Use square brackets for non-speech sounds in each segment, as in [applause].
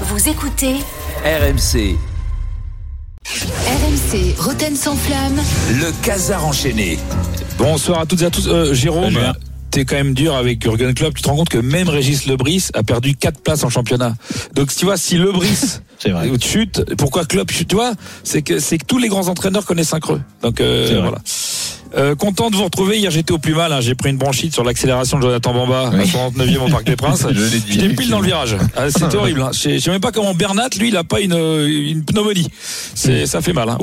Vous écoutez RMC, RMC Roten sans flamme. le casar enchaîné. Bonsoir à toutes et à tous. Euh, Jérôme, Salut. t'es quand même dur avec Jurgen Klopp. Tu te rends compte que même Régis Lebris a perdu 4 places en championnat. Donc tu vois, si Lebris [laughs] C'est vrai. chute, pourquoi Klopp chute? Tu vois, c'est que c'est que tous les grands entraîneurs connaissent un creux. Donc euh, C'est vrai. voilà. Euh, content de vous retrouver. Hier, j'étais au plus mal. hein. J'ai pris une branchite sur l'accélération de Jonathan Bamba à 69e au Parc des [laughs] Princes. J'étais pile dans le virage. Ah, C'était horrible. Hein. Je sais- même pas comment Bernat, lui, il a pas une, une pneumonie. C'est, ça fait mal. Hein.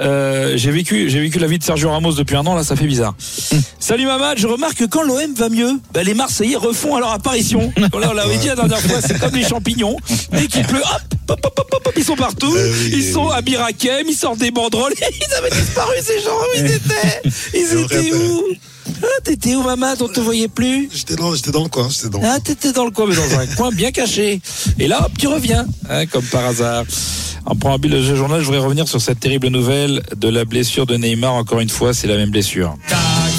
Euh, j'ai vécu, j'ai vécu la vie de Sergio Ramos depuis un an. Là, ça fait bizarre. Salut Mamad. Je remarque que quand l'OM va mieux, bah, les Marseillais refont à leur apparition. Voilà, [laughs] on l'avait dit la dernière fois. C'est comme les champignons. Dès qu'il pleut, hop, hop, hop, hop, hop, ils sont partout. ils sont à Birakem, ils sortent des banderoles. [laughs] Ils avaient disparu ces gens. Où ils étaient [laughs] Ils étaient où ah, T'étais où Mamad On te voyait plus. J'étais dans, j'étais dans le coin, j'étais dans. Ah, t'étais dans le coin, mais dans un [laughs] coin bien caché. Et là, hop, tu reviens, hein, comme par hasard. En préambule de ce journal, je voudrais revenir sur cette terrible nouvelle de la blessure de Neymar. Encore une fois, c'est la même blessure.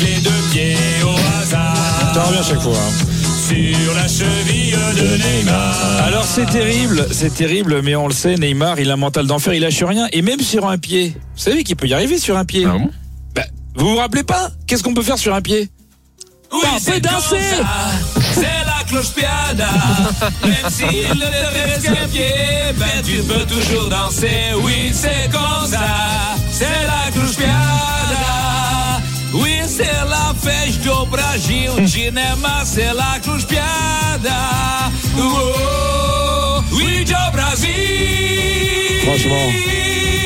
les deux pieds au hasard Ça revient chaque fois. hein. Sur la cheville de Neymar. Alors c'est terrible, c'est terrible, mais on le sait, Neymar, il a un mental d'enfer, il lâche rien, et même sur un pied. Vous savez qu'il peut y arriver sur un pied. Ah bon Bah, vous vous rappelez pas Qu'est-ce qu'on peut faire sur un pied? Oui, Bah, on c'est danser. comme ça. C'est la cloche piada. Même s'il ne te reste qu'un pied, ben tu peux toujours danser. Oui, c'est comme ça. C'est la cloche piada. Oui, c'est la festa do Brasil. Cinema, c'est la cloche piada. Oh, oui, do Brasil. Franchement,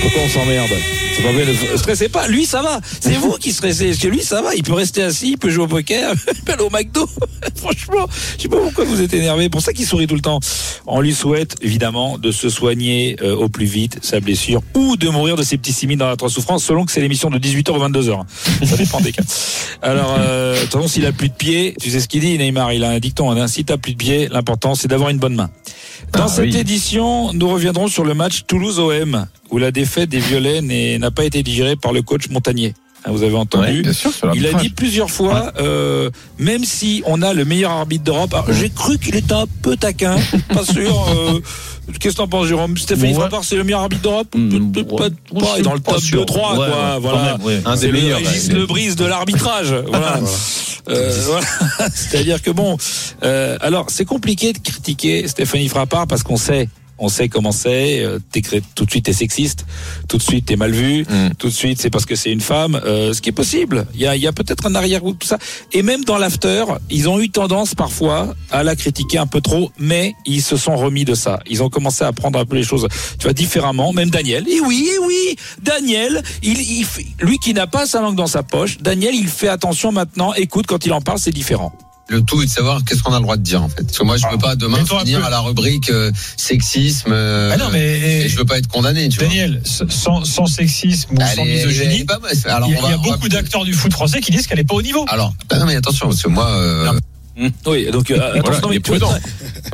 pourquoi on s'emmerde C'est pas vrai, ne stressez pas. Lui, ça va. C'est vous qui stressez. Parce que lui, ça va. Il peut rester assis, il peut jouer au poker, [laughs] il peut aller au McDo. [laughs] Franchement, je sais pas pourquoi vous êtes énervé. Pour ça qu'il sourit tout le temps. On lui souhaite, évidemment, de se soigner euh, au plus vite sa blessure ou de mourir de ses petits dans la trop souffrance, selon que c'est l'émission de 18h ou 22h. Ça dépend des cas. Alors, euh, de toute façon, s'il a plus de pied, tu sais ce qu'il dit, Neymar, il a un dicton. Hein, si t'as plus de pied, l'important, c'est d'avoir une bonne main. Dans Ah, cette oui. édition, nous reviendrons sur le match Toulouse-OM, où la défaite des Violets n'est- n'a pas été digérée par le coach Montagnier. Hein, Vous avez entendu bien sûr, il a dit plusieurs fois, euh, même si on a le meilleur arbitre d'Europe, alors, j'ai cru qu'il était un peu taquin, [laughs] pas sûr. euh, Qu'est-ce que t'en penses, Jérôme? Stéphanie Ouais. Frappard, c'est le meilleur arbitre d'Europe? Mm, ouais. pas- pas, il est dans le top sûr. 2-3, quoi. Ouais, ouais, voilà. même, ouais. Un C'est des le meilleurs, Régis ouais. Le Brise de l'arbitrage. [laughs] Voilà. Euh, voilà. [laughs] C'est-à-dire que bon, euh, alors c'est compliqué de critiquer Stéphanie Frappard parce qu'on sait, on sait comment c'est. euh, tout de suite t'es sexiste, tout de suite t'es mal vu, Mm. tout de suite c'est parce que c'est une femme. euh, ce qui est possible. Il y a, y a peut-être un arrière-goût de tout ça. Et même dans l'after, ils ont eu tendance parfois à la critiquer un peu trop, mais ils se sont remis de ça. Ils ont commencé à prendre un peu les choses, tu vois, différemment. Même Daniel. Et oui, et oui, Daniel, il, il fait- lui qui n'a pas sa langue dans sa poche, Daniel, il fait attention maintenant. Écoute, quand il en parle, c'est différent. Le tout est de savoir qu'est-ce qu'on a le droit de dire en fait. Parce que moi je veux pas demain finir peu. à la rubrique euh, sexisme. euh, Ah non, mais et je veux pas être condamné. Tu vois. Daniel, sans, sans sexisme ou Elle sans est- est misogynie. Alors, il y a, on va- il y a on va- beaucoup d'acteurs du foot français qui disent qu'elle n'est pas au niveau. Alors, ah non mais attention parce que moi. euh, Oui, donc euh, Voilà, non, il mais est tu vois, prudent.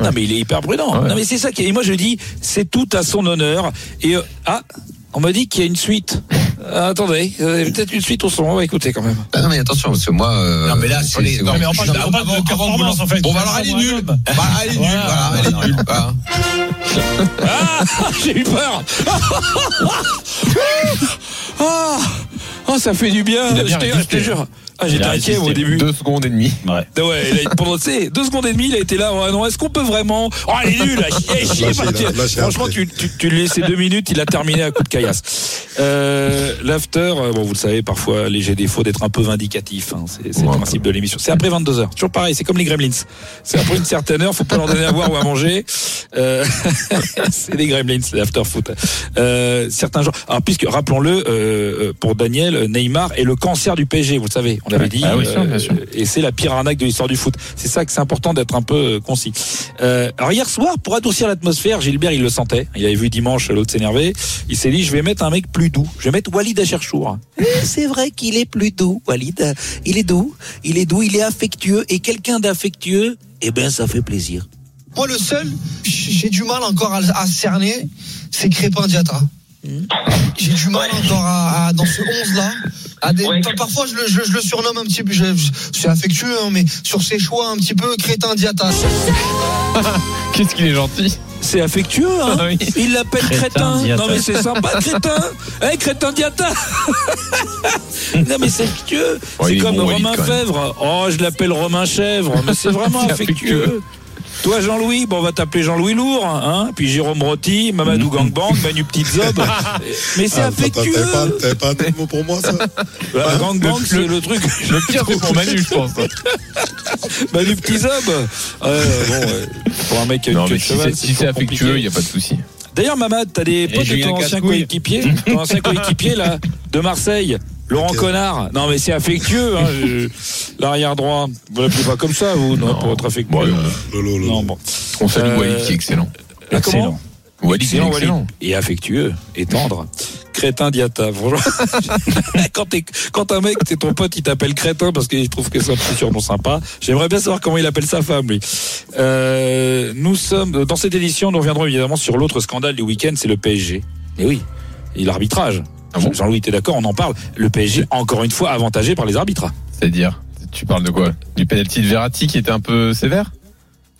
[laughs] Non, mais il est hyper prudent. Ouais. Non, mais c'est ça qui. Et moi, je dis, c'est tout à son honneur. Et euh, ah, on m'a dit qu'il y a une suite. Euh, attendez, euh, peut-être une suite au son. On va écouter quand même. ah non mais attention parce que moi. euh, Non, mais là, c'est- les- non, mais on parle de- on parle de performance, en fait. Bon bah alors elle est nulle. Bah, elle est nulle. Voilà. Elle est nulle. Ah, [laughs] j'ai eu peur. [laughs] ah, ah, ça fait du bien. Je bien te, je résisté. te jure. Ah, j'étais inquiet au début. Deux secondes et demie. Ouais. Ah Ouais, il a- pendant tu sais, deux secondes et demie, il a été là. Ouais, non, est-ce qu'on peut vraiment Oh, il est nul, [laughs] là. chier, chier, Franchement, tu, tu, tu lui laissais deux minutes, il a terminé à coup de caillasse. Euh, L'after, euh, bon, vous le savez, parfois, léger défaut d'être un peu vindicatif. hein. c'est c'est le Ouais, principe de l'émission. C'est après 22 heures. Toujours pareil, c'est comme les Gremlins. C'est après une certaine heure, faut pas leur donner à boire ou à manger. Euh, [laughs] c'est les Gremlins, l'after foot. Euh, certains gens. Alors, puisque rappelons-le, euh, pour Daniel, Neymar est le cancer du PSG. Vous le savez, on l'avait dit. Ah oui, sûr, bien sûr. Et c'est la pire arnaque de l'histoire du foot. C'est ça que c'est important d'être un peu concis. Euh, alors hier soir, pour adoucir l'atmosphère, Gilbert il le sentait. Il avait vu dimanche l'autre s'énerver. Il s'est dit je vais mettre un mec plus doux. Je vais mettre Walid Acherchour. Eh, C'est vrai qu'il est plus doux, Walid. Il est doux. Il est doux. Il est affectueux. Et quelqu'un d'affectueux, eh ben ça fait plaisir. Moi, le seul, j'ai du mal encore à, à cerner, c'est Crépin Diata. J'ai du mal encore à, à- dans ce 11 là. À des, Ouais. par- parfois je le, je, je le surnomme un petit peu, je, je- je suis affectueux, hein, mais sur ses choix un petit peu crétin diatas. [laughs] Qu'est-ce qu'il est gentil C'est affectueux, hein Ah oui. Il l'appelle Crétin. Non mais c'est sympa, crétin. [laughs] Eh, crétin diata. [laughs] non mais c'est affectueux. C'est comme bon, Romain. Fèvre. Oh, je l'appelle Romain Chèvre, mais c'est vraiment affectueux. Toi Jean-Louis, bon on va t'appeler Jean-Louis Lourd, hein Puis Jérôme Rotti, Mamadou Gangbang, Manu Petite Zob. [laughs] Mais c'est affectueux. T'avais pas un autre mot pour moi, ça [laughs] Bah, Gangbang, c'est le truc. Le pire, c'est pour Manu, je pense. [laughs] Manu Petit Zob. Bon, pour un mec qui a une Non, queue si cheval, c'est si c'est affectueux, il n'y a pas de souci. D'ailleurs, Mamad, t'as des potes de ton ancien coéquipier, ton ancien coéquipier là, de Marseille, Laurent Connard. Non, mais c'est affectueux, hein, [laughs] je- l'arrière droit. Vous l'appelez pas comme ça, vous, non, Non. pour être affectueux. Bon, lolo. non, bon. On salue Euh, Walid qui est excellent. Et comment Walid, est Excellent, excellent. Walid. Et affectueux, et tendre. Crétin diata, [laughs] quand, t'es- quand un mec, c'est ton pote, il t'appelle crétin parce qu'il trouve que c'est un petit surnom sympa. J'aimerais bien savoir comment il appelle sa femme, lui. Euh, nous sommes, dans cette édition, nous reviendrons évidemment sur l'autre scandale du week-end, c'est le PSG. Et oui, et l'arbitrage. Ah bon Jean-Louis, t'es d'accord, on en parle. Le PSG, encore une fois, avantagé par les arbitres. C'est-à-dire, tu parles de quoi? Du penalty de Verratti qui était un peu sévère?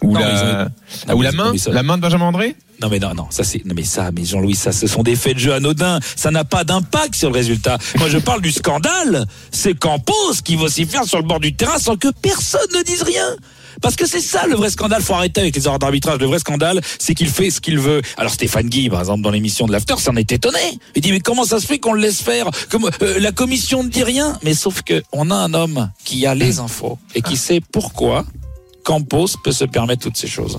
Ou Non, la, Ah, la main La main de Benjamin André? Non mais non non ça c'est mais ça mais Jean-Louis ça ce sont des faits de jeu anodins. Ça n'a pas d'impact sur le résultat. Moi je parle du scandale. C'est Campos qui va s'y faire sur le bord du terrain sans que personne ne dise rien. Parce que c'est ça le vrai scandale. Faut arrêter avec les erreurs d'arbitrage. Le vrai scandale c'est qu'il fait ce qu'il veut. Alors Stéphane Guy par exemple dans l'émission de l'after s'en est étonné. Il dit mais comment ça se fait qu'on le laisse faire? Comme euh, la commission ne dit rien. Mais sauf que on a un homme qui a les infos et qui sait pourquoi Campos peut se permettre toutes ces choses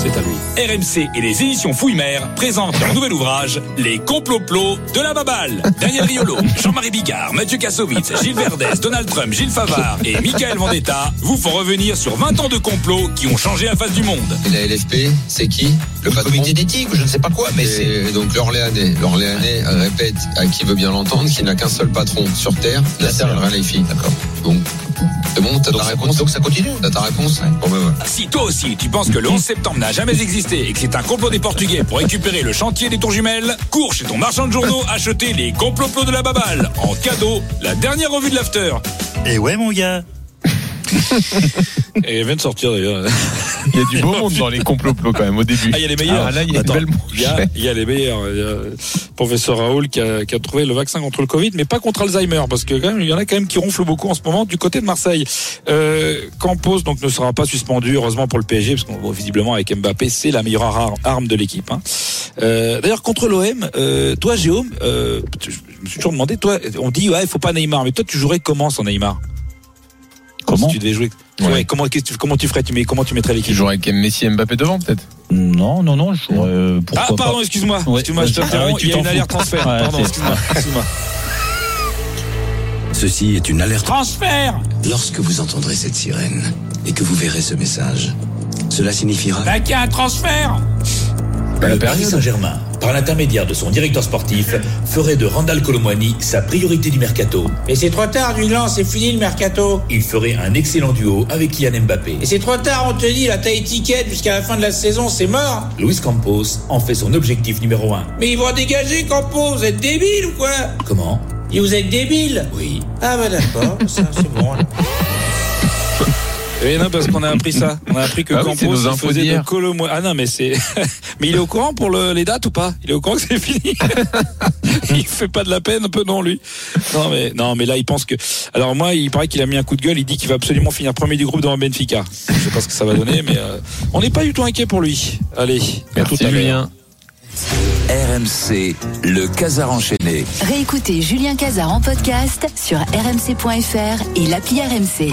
c'est à lui RMC et les éditions Fouille-Mère présentent leur nouvel ouvrage Les complots-plots de la baballe. Daniel Riolo, Jean-Marie Bigard, Mathieu Kassovitz, Gilles Verdès, Donald Trump, Gilles Favard et Michael Vendetta vous font revenir sur 20 ans de complots qui ont changé la face du monde. Et la LFP, c'est qui? Le Le patron comité d'éthique, je ne sais pas quoi, mais c'est. Donc l'Orléanais, l'Orléanais répète à qui veut bien l'entendre qu'il n'a qu'un seul patron sur Terre, Nasser El Khelaifi. D'accord. Bon, c'est bon, t'as ta réponse Donc ça continue. T'as ta réponse Bon ben. Si toi aussi tu penses que le 11 septembre n'a jamais existé et que c'est un complot des Portugais pour récupérer le chantier des tours jumelles, cours chez ton marchand de journaux acheter les complots-plots de la baballe. En cadeau, la dernière revue de l'after. Et ouais, mon gars. [laughs] Et elle vient de sortir d'ailleurs. Il y a du beau monde dans les complots plots quand même au début. Ah, il y a les meilleurs. Ah, là, il y a Attends, une belle il y a, il y a les meilleurs. Professeur Raoul qui a, qui a trouvé le vaccin contre le Covid, mais pas contre Alzheimer, parce que quand même, il y en a quand même qui ronflent beaucoup en ce moment du côté de Marseille. Euh, Campos donc ne sera pas suspendu, heureusement pour le PSG, parce qu'on voit visiblement avec Mbappé, c'est la meilleure ar- arme de l'équipe. hein. Euh, D'ailleurs, contre l'OM, euh, toi, Jérôme, euh, je me suis toujours demandé, toi, on dit ouais, il faut pas Neymar, mais toi, tu jouerais comment sans Neymar? Comment? Si tu devais jouer. Ouais. Ouais, comment, comment tu ferais? Tu mets, Comment tu mettrais l'équipe? Jouerais avec Messi et Mbappé devant peut-être? Non, non, non, je euh, pourquoi Ah pardon, excuse-moi. Ouais, excuse-moi, je t'interromps. Ah oui, tu il y a une alerte transfert. Ouais, pardon, excuse-moi. excuse-moi. Ceci est une alerte. Transfert Lorsque vous entendrez cette sirène et que vous verrez ce message, cela signifiera Bah qu'il y a un transfert Le Paris Saint-Germain, par l'intermédiaire de son directeur sportif, ferait de Randall Colomwani sa priorité du mercato. Et c'est trop tard, Duglan, c'est fini le mercato. Il ferait un excellent duo avec Kylian Mbappé. Et c'est trop tard, on te dit, la taille étiquette jusqu'à la fin de la saison, c'est mort. Luis Campos en fait son objectif numéro un. Mais ils vont dégager, Campos, vous êtes débiles ou quoi? Comment? Et vous êtes débiles Oui. Ah bah d'accord, ça c'est bon. Et non, parce qu'on a appris ça. On a appris que Ah oui, Campos nos infos faisait de. Colomo- Ah non, mais c'est. [laughs] mais il est au courant pour le- les dates ou pas? Il est au courant que c'est fini. [laughs] il fait pas de la peine un peu non lui? Non mais non mais là il pense que. Alors moi il paraît qu'il a mis un coup de gueule. Il dit qu'il va absolument finir premier du groupe devant Benfica. Je sais pas ce que ça va donner, mais euh, on n'est pas du tout inquiet pour lui. Allez, à Merci tout à l'heure. Julien. RMC, le Casar enchaîné. Réécoutez Julien Cazard en podcast sur rmc.fr et l'appli RMC.